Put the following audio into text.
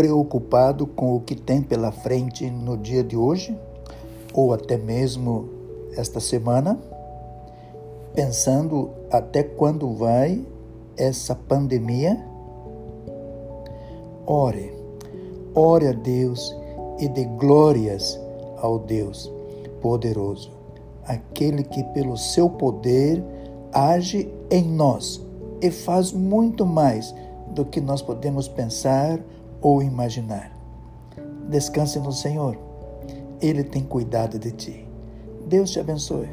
preocupado com o que tem pela frente no dia de hoje? Ou até mesmo esta semana? Pensando até quando vai essa pandemia? Ore, ore a Deus e dê glórias ao Deus poderoso, aquele que pelo seu poder age em nós e faz muito mais do que nós podemos pensar ou imaginar. Descanse no Senhor, Ele tem cuidado de ti. Deus te abençoe.